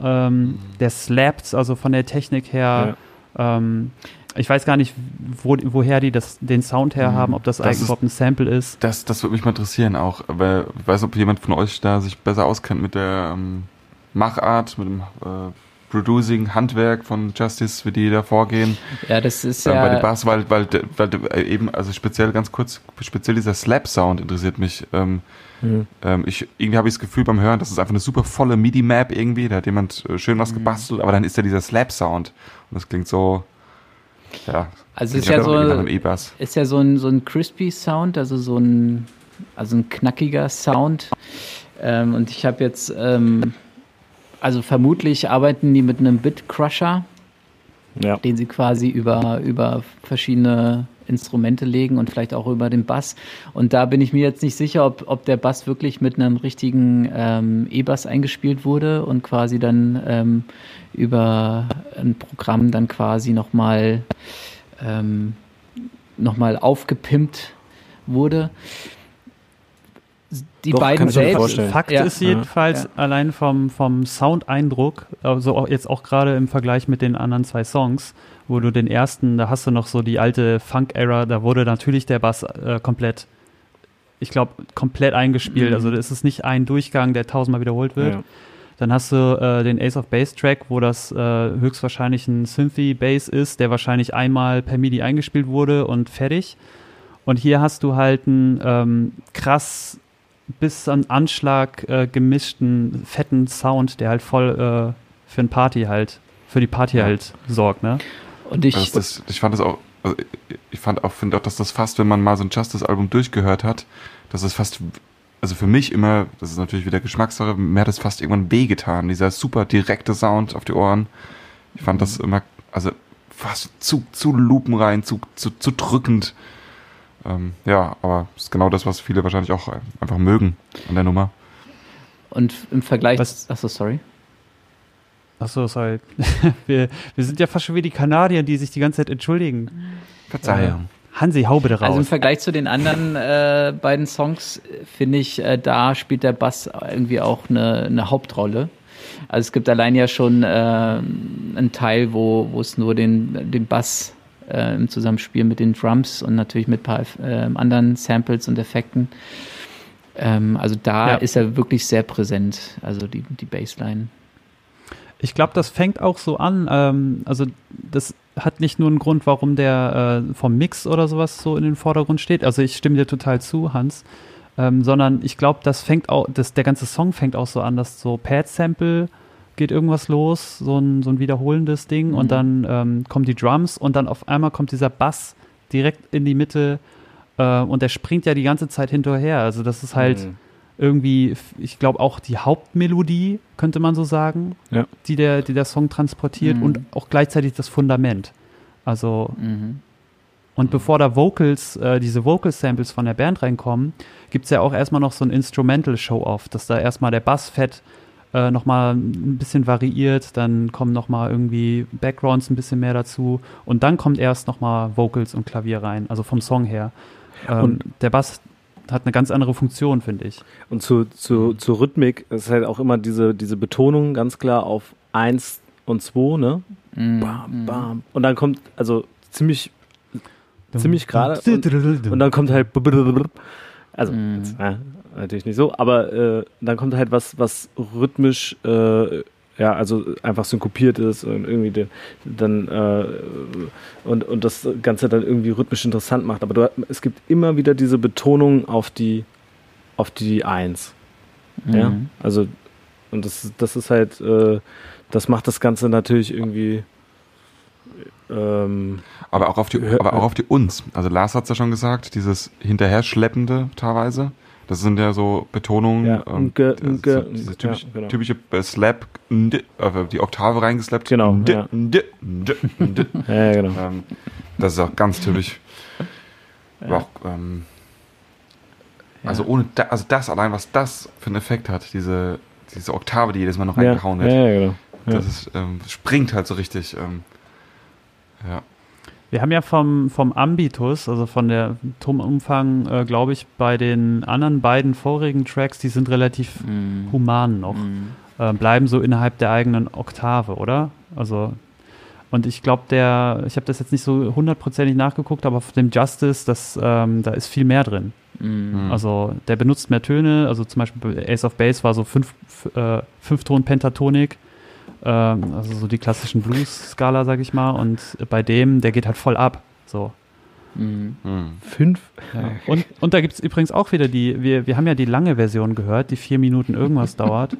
C: Ähm, Der slappt, also von der Technik her. Ähm, ich weiß gar nicht, wo, woher die das, den Sound her haben, ob das,
D: Das
C: eigentlich überhaupt ein Sample ist.
D: Das, das würde mich mal interessieren auch. Aber ich weiß, ob jemand von euch da sich besser auskennt mit der ähm, Machart, mit dem äh, Producing, Handwerk von Justice, wie die da vorgehen.
E: Ja, das ist
D: bei
E: ja.
D: dem Bass, weil, weil, weil äh, eben, also speziell ganz kurz, speziell dieser Slap-Sound interessiert mich. Ähm,
B: Mhm.
D: ähm, ich, irgendwie habe ich das Gefühl beim Hören, das ist einfach eine super volle MIDI-Map irgendwie, da hat jemand äh, schön was gebastelt, aber dann ist da dieser Slap-Sound und das klingt so, Ja.
E: Also ist ja
D: hab
E: so,
D: E-Bass.
E: ist ja so ein, so ein crispy Sound, also so ein, also ein knackiger Sound. Ähm, und ich habe jetzt, ähm, also vermutlich arbeiten die mit einem Bit Crusher,
B: Ja.
E: den sie quasi über, über verschiedene Instrumente legen und vielleicht auch über den Bass. Und da bin ich mir jetzt nicht sicher, ob, ob der Bass wirklich mit einem richtigen ähm, E-Bass eingespielt wurde und quasi dann ähm, über ein Programm dann quasi nochmal ähm, noch aufgepimpt wurde. Die
B: Doch,
E: beiden selbst.
C: Fakt
E: Ja.
C: ist jedenfalls
E: Ja.
C: allein vom, vom Soundeindruck, also auch jetzt auch gerade im Vergleich mit den anderen zwei Songs, wo du den ersten, da hast du noch so die alte Funk-Era, da wurde natürlich der Bass äh, komplett, ich glaube, komplett eingespielt.
E: Mhm.
C: Also das ist nicht ein Durchgang, der tausendmal wiederholt wird.
B: Ja.
C: Dann hast du äh, den Ace of Base Track, wo das äh, höchstwahrscheinlich ein Synthy Bass ist, der wahrscheinlich einmal per MIDI eingespielt wurde und fertig. Und hier hast du halt einen ähm, krass bis an Anschlag äh, gemischten, fetten Sound, der halt voll äh, für ein Party halt, für die Party
D: Ja.
C: halt sorgt, ne?
E: Und ich,
D: Also das, ich fand das auch, also ich fand auch, finde auch, dass das fast, wenn man mal so ein Justice-Album durchgehört hat, dass es fast, also für mich immer, das ist natürlich wieder Geschmackssache, mir hat es fast irgendwann wehgetan, dieser super direkte Sound auf die Ohren. Ich fand das immer, also fast zu, zu lupenrein, zu, zu, zu drückend. Ähm, ja, aber das ist genau das, was viele wahrscheinlich auch einfach mögen an der Nummer.
E: und im Vergleich,
C: Was-
E: achso, sorry.
C: Achso, sorry. wir, wir sind ja fast schon wie die Kanadier, die sich die ganze Zeit entschuldigen.
D: Verzeihung.
C: Hansi, hau bitte raus.
E: Also im Vergleich zu den anderen äh, beiden Songs äh, finde ich, äh, da spielt der Bass irgendwie auch eine, eine Hauptrolle. Also es gibt allein ja schon äh, einen Teil, wo, wo es nur den, den Bass äh, im Zusammenspiel mit den Drums und natürlich mit ein paar äh, anderen Samples und Effekten. Ähm, also da
C: Ja.
E: ist er wirklich sehr präsent, also die, die Bassline.
C: Ich glaube, das fängt auch so an. Ähm, also das hat nicht nur einen Grund, warum der äh, vom Mix oder sowas so in den Vordergrund steht. Also ich stimme dir total zu, Hans. Ähm, sondern ich glaube, das fängt auch, das, der ganze Song fängt auch so an, dass so Pad-Sample geht irgendwas los, so ein, so ein wiederholendes Ding und dann ähm, kommen die Drums und dann auf einmal kommt dieser Bass direkt in die Mitte äh, und der springt ja die ganze Zeit hinterher. Also das ist halt
B: Mhm.
C: irgendwie, ich glaube auch die Hauptmelodie, könnte man so sagen,
B: Ja.
C: die, der, die der Song transportiert
E: Mhm.
C: und auch gleichzeitig das Fundament. Also,
E: Mhm.
C: und bevor da Vocals, äh, diese Vocal-Samples von der Band reinkommen, gibt es ja auch erstmal noch so ein Instrumental-Show-Off, dass da erstmal der Bass fett äh, nochmal ein bisschen variiert, dann kommen nochmal irgendwie Backgrounds ein bisschen mehr dazu und dann kommt erst nochmal Vocals und Klavier rein, also vom Song her. Ähm,
B: Und-
C: der Bass hat eine ganz andere Funktion, finde ich.
B: Und zu, zu, zur Rhythmik ist halt auch immer diese, diese Betonung ganz klar auf 1 und 2, ne?
E: Mhm.
B: Bam, bam. Und dann kommt, also ziemlich, ziemlich gerade. Und, und dann kommt halt, also,
E: Mhm.
B: jetzt, ja, natürlich nicht so, aber äh, dann kommt halt was, was rhythmisch, äh, ja, also einfach synkopiert ist und irgendwie de, dann, äh, und, und das Ganze dann irgendwie rhythmisch interessant macht. Aber du, es gibt immer wieder diese Betonung auf die, auf die Eins. Ja,
E: Mhm.
B: also und das, das ist halt, äh, das macht das Ganze natürlich irgendwie. Ähm,
D: Aber auch auf die, aber auch auf die uns. Also Lars hat's ja schon gesagt, dieses hinterherschleppende teilweise. Das sind ja so Betonungen,
B: Ja,
D: ähm,
B: nge,
D: das-
B: nge,
D: so diese
B: ja,
D: typische,
B: genau.
D: typische äh, Slap, ndi, äh, die Oktave reingeslappt.
B: Genau,
D: ndi,
B: ja.
D: ndi.
B: ja, ja, genau.
D: ähm, das ist auch ganz typisch. Auch, ähm, Also ohne da, also das allein, was das für einen Effekt hat, diese, diese Oktave, die jedes Mal noch
B: Ja,
D: reingehauen
B: ja,
D: wird,
B: ja, genau. Ja.
D: das ist, ähm, springt halt so richtig. Ähm, ja.
C: Wir haben ja vom, vom Ambitus, also von der Tonumfang, äh, glaube ich, bei den anderen beiden vorigen Tracks, die sind relativ
E: Mhm.
C: human noch.
E: Mhm.
C: Äh, bleiben so innerhalb der eigenen Oktave, oder? Also, und ich glaube, der, ich habe das jetzt nicht so hundertprozentig nachgeguckt, aber auf dem Justice, das, ähm, da ist viel mehr drin.
E: Mhm.
C: Also der benutzt mehr Töne, also zum Beispiel bei Ace of Base war so fünf, äh, Fünfton Pentatonik, ähm, also so die klassischen Blues-Skala, sag ich mal, und bei dem, der geht halt voll ab. So.
E: Mhm.
D: Hm.
B: Fünf?
C: Ja. Und, und da gibt es übrigens auch wieder die, wir, wir haben ja die lange Version gehört, die vier Minuten irgendwas dauert.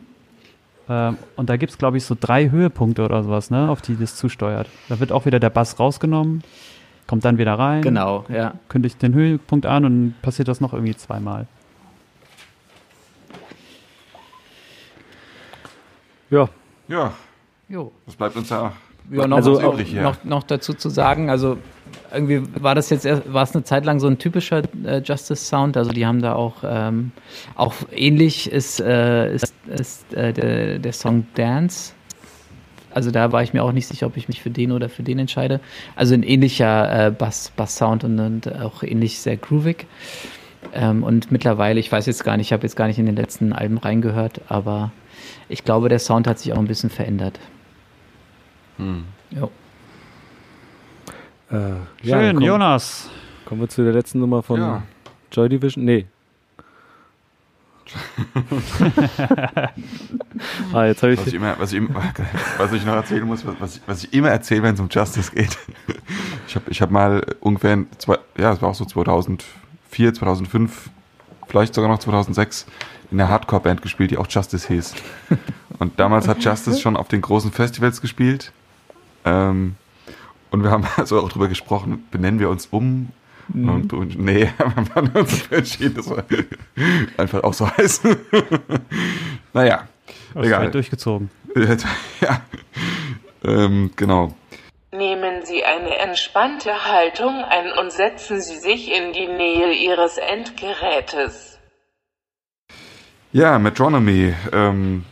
C: Ähm, und da gibt es, glaube ich, so drei Höhepunkte oder sowas, ne, auf die das zusteuert. Da wird auch wieder der Bass rausgenommen, kommt dann wieder rein.
E: Genau, ja.
C: Kündigt den Höhepunkt an und passiert das noch irgendwie zweimal.
B: Ja,
D: Ja,
E: Jo.
D: was bleibt uns da?
E: Ja, noch,
B: Also auch-
D: übrig hier?
E: noch, noch dazu zu sagen, also irgendwie war das jetzt erst, war es eine Zeit lang so ein typischer äh, Justice Sound, also die haben da auch ähm, auch ähnlich ist, äh, ist, ist äh, der, der Song Dance. Also da war ich mir auch nicht sicher, ob ich mich für den oder für den entscheide. Also ein ähnlicher äh, Bass, Bass-Sound und, und auch ähnlich sehr groovig. Ähm, und mittlerweile, ich weiß jetzt gar nicht, ich habe jetzt gar nicht in den letzten Alben reingehört, aber ich glaube, der Sound hat sich auch ein bisschen verändert.
D: Hm.
E: Jo.
B: äh, ja,
C: Schön,
B: komm,
C: Jonas.
B: Kommen wir zu der letzten Nummer von
D: Ja.
B: Joy Division? Nee. ah, jetzt habe ich.
D: Was ich, immer, was, ich was ich noch erzählen muss, was, was, ich, was ich immer erzähle, wenn es um Justice geht. Ich habe ich hab mal ungefähr, in zwei, ja, es war auch so 2004, 2005, vielleicht sogar noch 2006, in einer Hardcore-Band gespielt, die auch Justice hieß. Und damals hat Justice schon auf den großen Festivals gespielt. Ähm, und wir haben also auch drüber gesprochen, benennen wir uns um? Und, und nee, wir haben uns dafür entschieden, dass wir einfach auch so heißen. naja,
C: Das
D: egal.
C: wird durchgezogen.
D: ja, ähm, genau.
A: Nehmen Sie eine entspannte Haltung ein und setzen Sie sich in die Nähe Ihres Endgerätes.
D: Ja, Metronomy. Ähm,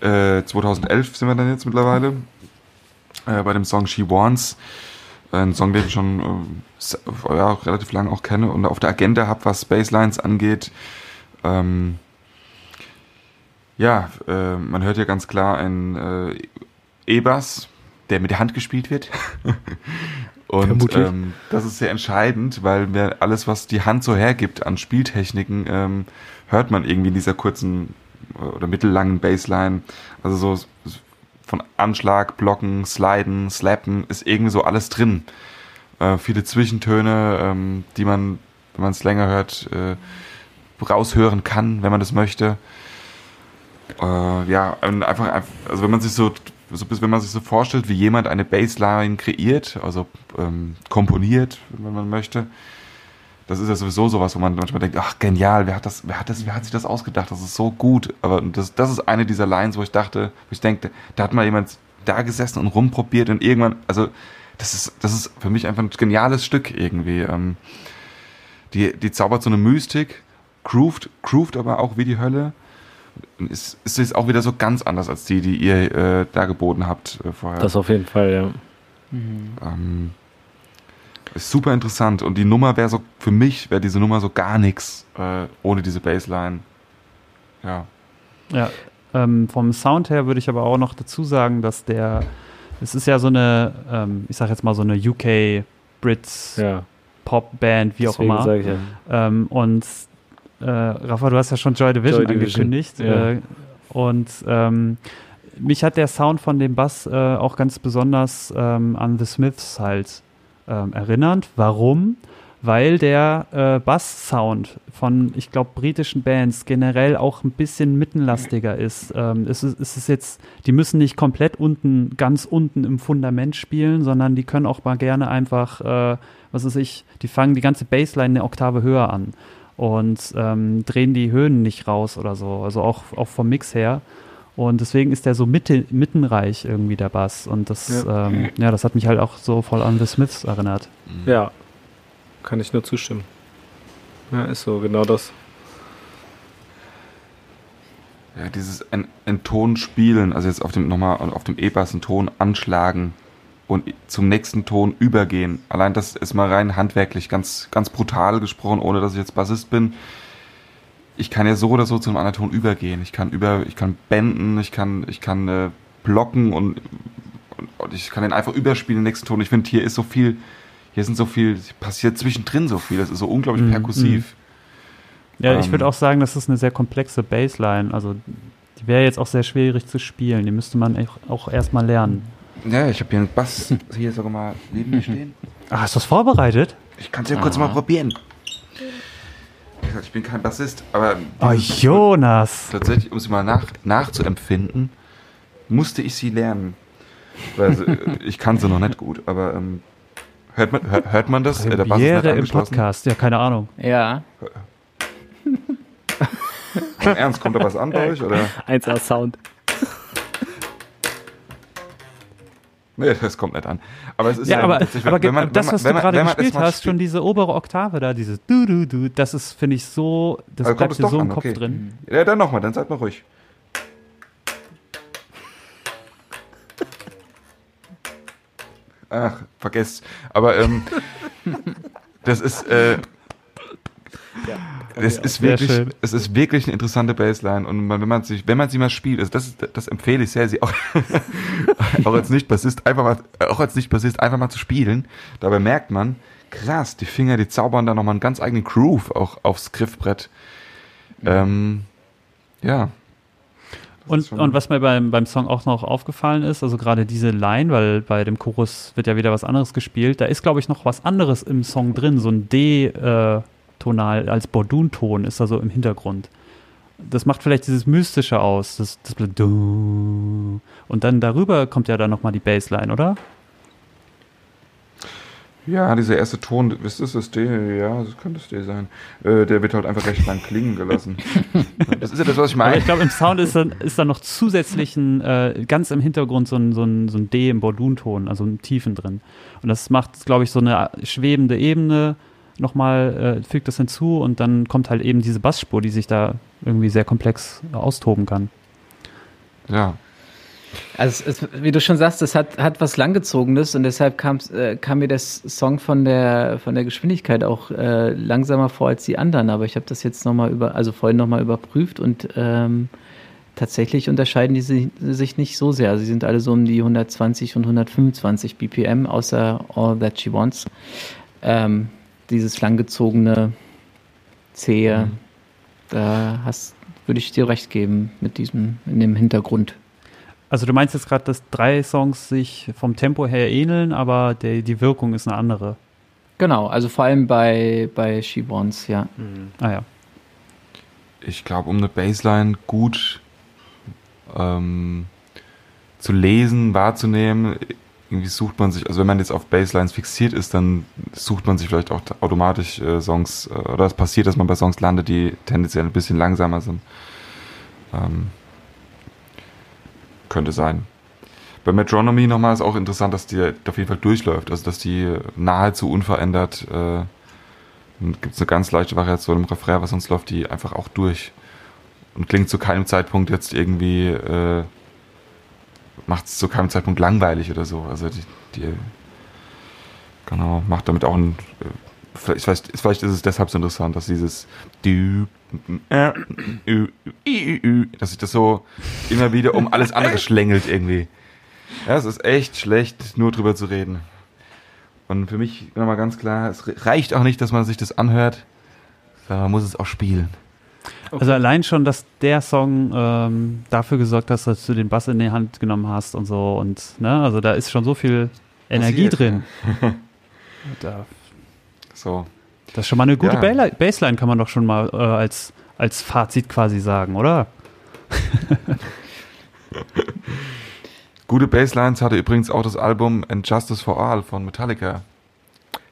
D: äh, 2011 sind wir dann jetzt mittlerweile äh, bei dem Song She Wants. Ein Song, den ich schon s- ja, relativ lange auch kenne und auf der Agenda habe, was Basslines angeht. Ähm, ja, äh, man hört hier ganz klar ein äh, E-Bass, der mit der Hand gespielt wird. Und
B: Vermutlich.
D: ähm, das ist sehr entscheidend, weil alles, was die Hand so hergibt an Spieltechniken, ähm, hört man irgendwie in dieser kurzen äh, oder mittellangen Bassline. Also so von Anschlag, Blocken, Sliden, Slappen ist irgendwie so alles drin. Äh, viele Zwischentöne, ähm, die man, wenn man es länger hört, äh, raushören kann, wenn man das möchte. Äh, ja, einfach, also wenn man sich so, so wenn man sich so vorstellt, wie jemand eine Bassline kreiert, also ähm, komponiert, wenn man möchte, das ist ja sowieso sowas, wo man manchmal denkt, ach genial, wer hat das, wer hat das, wer hat sich das ausgedacht? Das ist so gut. Aber das, das ist eine dieser Lines, wo ich dachte, wo ich denke, da hat mal jemand da gesessen und rumprobiert und irgendwann, also das ist, das ist für mich einfach ein geniales Stück irgendwie. Ähm, die, die zaubert so eine Mystik, grooved, grooved aber auch wie die Hölle. Ist, ist jetzt auch wieder so ganz anders als die, die ihr äh, da geboten habt äh, vorher.
B: Das auf jeden Fall, ja.
D: Ähm, ist super interessant und die Nummer wäre so, für mich wäre diese Nummer so gar nichts äh, ohne diese Bassline. Ja.
C: Ja, ähm, vom Sound her würde ich aber auch noch dazu sagen, dass der, es ist ja so eine, ähm, ich sag jetzt mal so eine UK Brits
B: Ja,
C: Pop Band, wie auch
B: deswegen
C: immer.
B: sage ich ja.
C: Ähm, und äh, Rafa, du hast ja schon Joy Division
B: Joy Division,
C: angekündigt.
B: ja.
C: Äh, und ähm, mich hat der Sound von dem Bass äh, auch ganz besonders ähm, an The Smiths halt ähm, erinnert. Warum? Weil der äh, Bass-Sound von, ich glaube, britischen Bands generell auch ein bisschen mittenlastiger ist. Ähm, es, ist. es ist jetzt, die müssen nicht komplett unten, ganz unten im Fundament spielen, sondern die können auch mal gerne einfach, äh, was weiß ich, die fangen die ganze Bassline eine Oktave höher an und ähm, drehen die Höhen nicht raus oder so. Also auch, auch vom Mix her. Und deswegen ist der so mitte, mittenreich irgendwie der Bass. Und das, ja. Ähm, ja, das hat mich halt auch so voll an The Smiths erinnert.
B: Ja, kann ich nur zustimmen. Ja, ist so, genau das.
D: Ja, dieses en Entton spielen, also jetzt auf dem nochmal auf dem E-Bass einen Ton anschlagen und zum nächsten Ton übergehen. Allein das ist mal rein handwerklich ganz, ganz brutal gesprochen, ohne dass ich jetzt Bassist bin. Ich kann ja so oder so zu einem anderen Ton übergehen. Ich kann über, ich kann benden, ich kann, ich kann äh, blocken und, und, ich kann den einfach überspielen, den nächsten Ton. Ich finde, hier ist so viel, hier sind so viel, passiert zwischendrin so viel. Das ist so unglaublich
C: Mhm,
D: perkussiv.
C: Ja, ich
D: Ähm.
C: würde auch sagen, das ist eine sehr komplexe Bassline. Also die wäre jetzt auch sehr schwierig zu spielen. Die müsste man auch erstmal lernen.
D: Ja, ich habe hier einen Bass hier sogar mal neben mir stehen.
C: Ah, hast du das vorbereitet?
D: Ich kann es ja kurz mal probieren. Gesagt, Ich bin kein Bassist, aber
C: Oh, Jonas!
D: tatsächlich, um es mal nach, nachzuempfinden, musste ich sie lernen. Weil, sie- ich kann sie noch nicht gut, aber ähm, hört, man, hört, hört man das? Äh, der Bass ist
C: im. Podcast, ja, keine Ahnung.
E: Ja.
D: Im Ernst, kommt da was an bei euch? Oder?
B: 1A Sound.
D: Nee, das kommt nicht an. Aber es ist
C: Ja,
D: ähm,
C: aber,
D: tatsächlich,
C: aber
D: wenn man- wenn
C: das,
D: man-
C: was du
D: wenn
C: gerade
D: wenn
C: gespielt hast, schon diese obere Oktave da, dieses du du du, das ist, finde ich, so, das
D: Also
C: bleibt dir so im
D: an,
C: Kopf
D: okay.
C: drin.
D: Ja, dann nochmal, dann seid mal ruhig. Ach, vergesst. Aber ähm, das ist, äh, das ist
C: Sehr
D: wirklich, es ist wirklich eine interessante Bassline und man, wenn man sich, wenn man sie mal spielt, also das, ist, das empfehle ich sehr, sie auch, auch als nicht Bassist einfach mal, auch als nicht Bassist einfach mal zu spielen. Dabei merkt man, krass, die Finger, die zaubern da nochmal einen ganz eigenen Groove auch aufs Griffbrett. Ähm, ja. Ist
C: Und, und was mir beim, beim Song auch noch aufgefallen ist, also gerade diese Line, weil bei dem Chorus wird ja wieder was anderes gespielt, da ist, glaube ich, noch was anderes im Song drin, so ein D-Tonal als Bordun-Ton ist da so im Hintergrund. Das macht vielleicht dieses Mystische aus, das, das. Und dann darüber kommt ja dann nochmal die Bassline, oder?
D: Ja, dieser erste Ton, ist das das D? Ja, das könnte das D sein. Äh, der wird halt einfach recht lang klingen gelassen. das ist ja das, was ich
C: Aber
D: meine.
C: ich glaube, im Sound ist dann, ist dann noch zusätzlich ein, äh, ganz im Hintergrund so ein, so ein, so ein D im Bordun-Ton, also ein Tiefen drin. Und das macht, glaube ich, so eine schwebende Ebene nochmal, äh, fügt das hinzu und dann kommt halt eben diese Bassspur, die sich da irgendwie sehr komplex austoben kann.
D: Ja.
E: Also es, es, wie du schon sagst, es hat, hat was Langgezogenes und deshalb kam's, äh, kam mir das Song von der von der Geschwindigkeit auch äh, langsamer vor als die anderen. Aber ich habe das jetzt nochmal über, also vorhin nochmal überprüft und ähm, tatsächlich unterscheiden die si- sich nicht so sehr. Sie sind alle so um die 120 und 125 BPM, außer All That She Wants. Ähm, dieses langgezogene, zähe, da hast, würde ich dir recht geben mit diesem, in dem Hintergrund.
C: Also du meinst jetzt gerade, dass drei Songs sich vom Tempo her ähneln, aber der, die Wirkung ist eine andere.
E: Genau, also vor allem bei, bei She Wants, ja.
C: Ah ja.
D: Ich glaube, um eine Bassline gut ähm, zu lesen, wahrzunehmen, irgendwie sucht man sich, also wenn man jetzt auf Basslines fixiert ist, dann sucht man sich vielleicht auch automatisch äh, Songs, äh, oder es passiert, dass man bei Songs landet, die tendenziell ein bisschen langsamer sind. Ähm, könnte sein. Bei Metronomy nochmal ist auch interessant, dass die auf jeden Fall durchläuft, also dass die nahezu unverändert äh, gibt es eine ganz leichte Variation im Refrain, was sonst läuft die einfach auch durch und klingt zu keinem Zeitpunkt jetzt irgendwie äh, macht es zu keinem Zeitpunkt langweilig oder so. Also die, die genau macht damit auch ein äh, vielleicht, vielleicht, vielleicht ist es deshalb so interessant, dass dieses äh, dass sich das so immer wieder um alles andere schlängelt irgendwie. Ja, es ist echt schlecht, nur drüber zu reden. Und für mich nochmal ganz klar, es reicht auch nicht, dass man sich das anhört, sondern man muss es auch spielen.
C: Also allein schon, dass der Song ähm, dafür gesorgt hat, dass du den Bass in die Hand genommen hast und so und ne, also da ist schon so viel Energie
D: Passiert.
C: drin. da,
D: So.
C: das ist schon mal eine gute
D: Ja.
C: Bassline- Bassline, kann man doch schon mal äh, als, als Fazit quasi sagen, oder?
D: Gute Basslines hatte übrigens auch das Album And Justice for All von Metallica.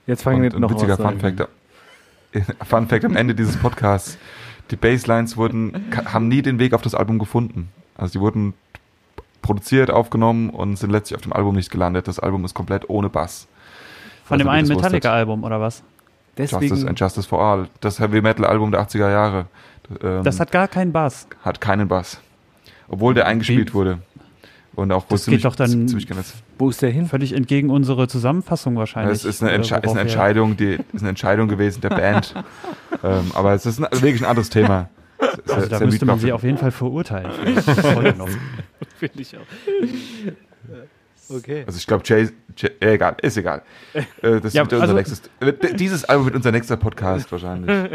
B: Jetzt fangen wir
D: ein
B: noch
D: witziger Fun Fact, Fun Fact am Ende dieses Podcasts. Die Basslines wurden, haben nie den Weg auf das Album gefunden. Also die wurden produziert, aufgenommen und sind letztlich auf dem Album nicht gelandet. Das Album ist komplett ohne Bass.
C: Von
D: Also,
C: dem einen. Metallica-Album oder was?
D: Justice
B: Deswegen,
D: and Justice for All. Das Heavy Metal Album der 80er Jahre. Ähm,
C: Das hat gar keinen Bass.
D: hat keinen Bass. Obwohl der eingespielt
C: Wie-
D: wurde. Und auch wohl
C: Das geht doch dann-
D: ziemlich genutzt.
B: wo ist der hin?
C: Völlig entgegen unsere Zusammenfassung wahrscheinlich.
D: Es ist eine,
C: äh,
D: Entsche ist eine Entscheidung, die ist eine Entscheidung gewesen der Band. ähm, aber es ist ein, wirklich ein anderes Thema. Sehr-
C: Also da
D: sehr
C: müsste man sie auf jeden Fall verurteilen.
B: Finde ich auch. Okay.
D: Also ich glaube, Jay, Jay äh, egal, ist egal. Äh, das
C: Ja,
D: wird unser
C: also-
D: nächstes. wird- Dieses Album wird unser nächster Podcast wahrscheinlich.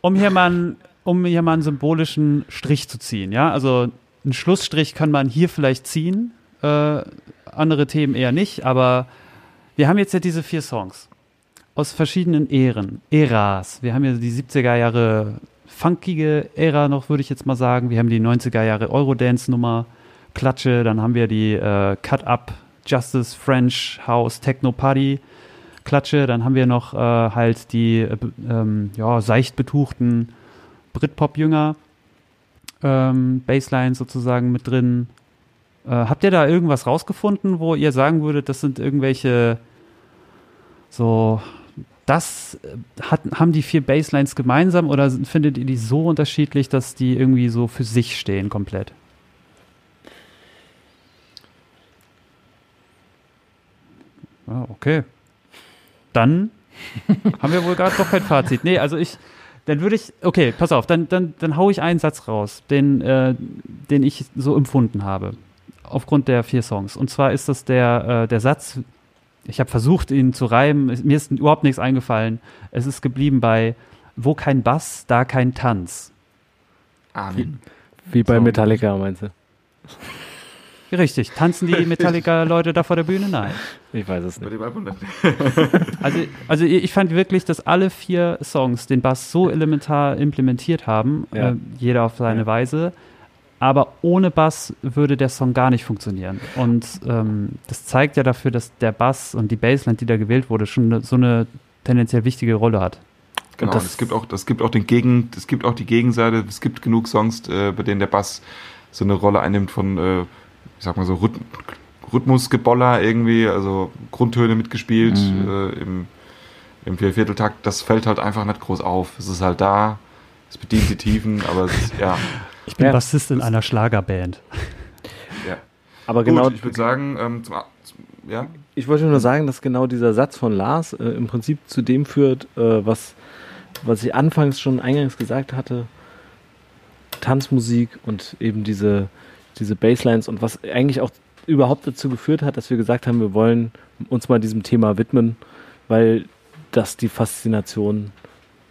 C: um hier mal, einen- um hier mal einen symbolischen Strich zu ziehen, ja, also einen Schlussstrich kann man hier vielleicht ziehen, äh, andere Themen eher nicht, aber wir haben jetzt ja diese vier Songs aus verschiedenen Ähren, Äras. Wir haben ja die 70er Jahre funkige Ära noch, würde ich jetzt mal sagen. Wir haben die 90er Jahre Eurodance-Nummer Klatsche, dann haben wir die äh, Cut-Up Justice French House Techno Party Klatsche, dann haben wir noch äh, halt die äh, ähm, ja, seicht betuchten Britpop-Jünger ähm, Bassline sozusagen mit drin. Äh, habt ihr da irgendwas rausgefunden, wo ihr sagen würdet, das sind irgendwelche so, das äh, hat, haben die vier Basslines gemeinsam oder findet ihr die so unterschiedlich, dass die irgendwie so für sich stehen komplett? Ah, okay. Dann haben wir wohl gerade doch kein Fazit. Nee, also ich, dann würde ich, okay, pass auf, dann, dann, dann hau ich einen Satz raus, den, äh, den ich so empfunden habe. Aufgrund der vier Songs. Und zwar ist das der, äh, der Satz, ich habe versucht, ihn zu reimen, mir ist überhaupt nichts eingefallen. Es ist geblieben bei, wo kein Bass, da kein Tanz.
D: Amen.
B: Wie bei
C: So.
B: Metallica, meinst du?
C: Richtig, tanzen die Metallica-Leute da vor der Bühne? Nein.
B: Ich weiß es nicht.
C: Also, also ich fand wirklich, dass alle vier Songs den Bass so elementar implementiert haben,
B: Ja.
C: äh, jeder auf seine
B: Ja.
C: Weise. Aber ohne Bass würde der Song gar nicht funktionieren. Und ähm, das zeigt ja dafür, dass der Bass und die Bassline, die da gewählt wurde, schon ne, so eine tendenziell wichtige Rolle hat.
D: Genau,
B: Und
D: und
B: das-
D: es gibt auch, es gibt auch den Gegen, es gibt auch die Gegenseite. Es gibt genug Songs, äh, bei denen der Bass so eine Rolle einnimmt von, äh, ich sag mal so Rhyth Rhythmusgeboller irgendwie, also Grundtöne mitgespielt
B: Mhm.
D: äh, im, im Viervierteltakt. Das fällt halt einfach nicht groß auf. Es ist halt da, es bedient die Tiefen, aber es ist, ja,
C: Ich bin
B: Ja.
C: Bassist in einer Schlagerband.
D: ja.
B: Aber
D: Gut,
B: genau,
D: ich würde sagen, ähm, zum, zum, ja,
B: ich wollte nur sagen, dass genau dieser Satz von Lars äh, im Prinzip zu dem führt, äh, was, was ich anfangs schon eingangs gesagt hatte. Tanzmusik und eben diese, diese Basslines und was eigentlich auch überhaupt dazu geführt hat, dass wir gesagt haben, wir wollen uns mal diesem Thema widmen, weil das die Faszination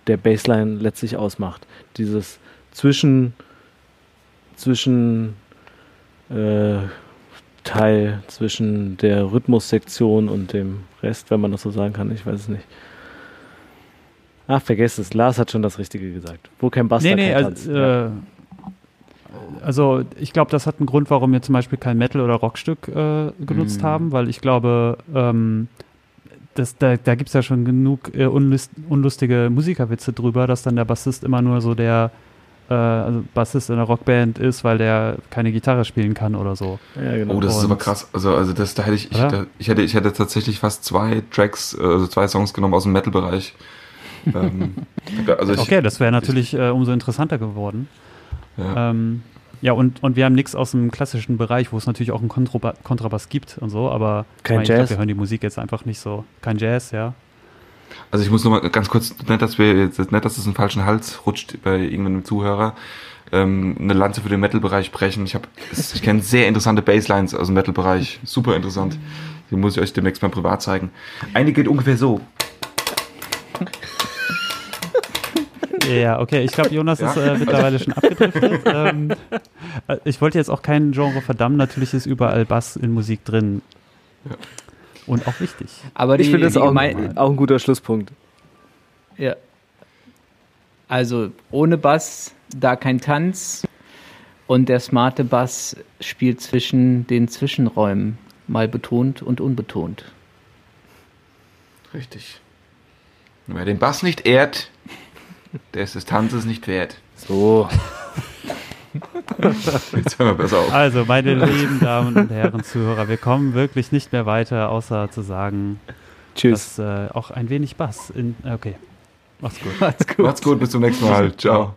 B: der Bassline letztlich ausmacht. Dieses zwischen, zwischen äh, Teil zwischen der Rhythmussektion und dem Rest, wenn man das so sagen kann. Ich weiß es nicht. Ach, vergesst es. Lars hat schon das Richtige gesagt. Wo kein Bass,
C: Nee,
B: da
C: nee, also.
B: Ja.
C: Also ich glaube, das hat einen Grund, warum wir zum Beispiel kein Metal- oder Rockstück äh, genutzt
B: Mhm.
C: haben, weil ich glaube, ähm, das, da, da gibt es ja schon genug äh, unlust, unlustige Musikerwitze drüber, dass dann der Bassist immer nur so der äh, also Bassist in einer Rockband ist, weil der keine Gitarre spielen kann oder so.
B: ja, genau.
D: Oh, das ist aber krass. Also, also das, da hätte ich, ich, da, ich hätte, ich hätte tatsächlich fast zwei Tracks, äh, also zwei Songs genommen aus dem Metal-Bereich. ähm, also ich,
C: Okay, das wäre natürlich äh, umso interessanter geworden.
D: Ja.
C: Ähm, ja, und, und wir haben nichts aus dem klassischen Bereich, wo es natürlich auch einen Kontraba Kontrabass gibt und so, aber
B: Kein
C: mein, ich glaub,
B: Jazz.
C: wir hören die Musik jetzt einfach nicht so. Kein Jazz, ja.
D: Also ich muss noch mal ganz kurz, nicht, dass wir jetzt, nicht, dass es in den falschen Hals rutscht bei irgendeinem Zuhörer, ähm, eine Lanze für den Metal-Bereich brechen. Ich habe, ich kenne sehr interessante Basslines aus dem Metal-Bereich, super interessant. Die muss ich euch demnächst mal privat zeigen. Eine geht ungefähr so.
C: Ja, okay, ich glaube, Jonas
D: Ja.
C: ist äh, mittlerweile schon abgedriftet. ähm, äh, ich wollte jetzt auch kein Genre verdammen, natürlich ist überall Bass in Musik drin.
D: Ja.
C: Und auch wichtig.
E: Aber die,
B: ich finde das auch,
E: gemein-
B: auch ein guter Schlusspunkt.
E: Ja. Also ohne Bass, da kein Tanz. Und der smarte Bass spielt zwischen den Zwischenräumen, mal betont und unbetont.
D: Richtig. Wer den Bass nicht ehrt, der ist des Tanzes nicht wert.
B: So.
D: Jetzt hören wir besser auf.
C: Also, meine lieben Damen und Herren Zuhörer, wir kommen wirklich nicht mehr weiter, außer zu sagen,
B: Tschüss.
C: dass äh, auch ein wenig Bass in. Okay, macht's gut.
E: Macht's gut.
D: Macht's gut, bis zum nächsten Mal. Ciao.